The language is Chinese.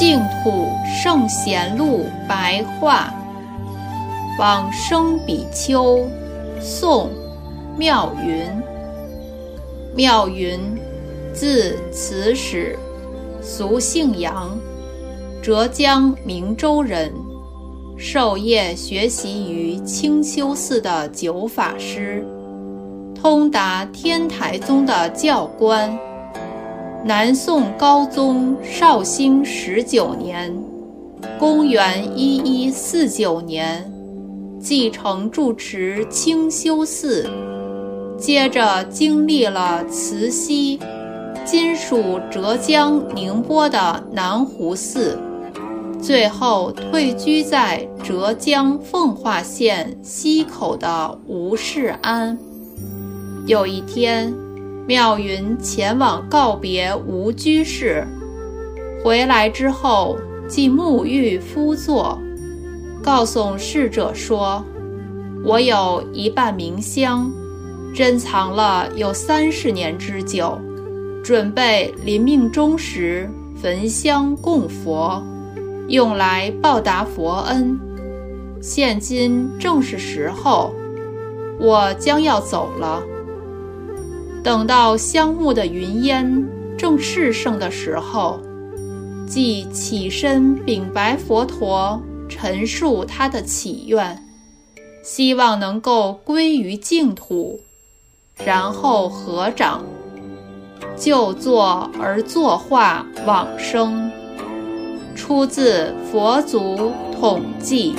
净土圣贤录白话，往生比丘，宋，妙云。妙云，字慈始，俗姓杨，浙江明州人，授业学习于清修寺的九法师，通达天台宗的教官。南宋高宗绍兴十九年（公元一一四九年），继承住持清修寺，接着经历了慈溪（今属浙江宁波的南湖寺），最后退居在浙江奉化县溪口的吴世安。有一天。妙云前往告别吴居士，回来之后即沐浴敷坐，告诉侍者说：“我有一半名香，珍藏了有三十年之久，准备临命终时焚香供佛，用来报答佛恩。现今正是时候，我将要走了。”等到香木的云烟正炽盛的时候，即起身禀白佛陀，陈述他的祈愿，希望能够归于净土，然后合掌就坐而作画往生。出自《佛祖统记》。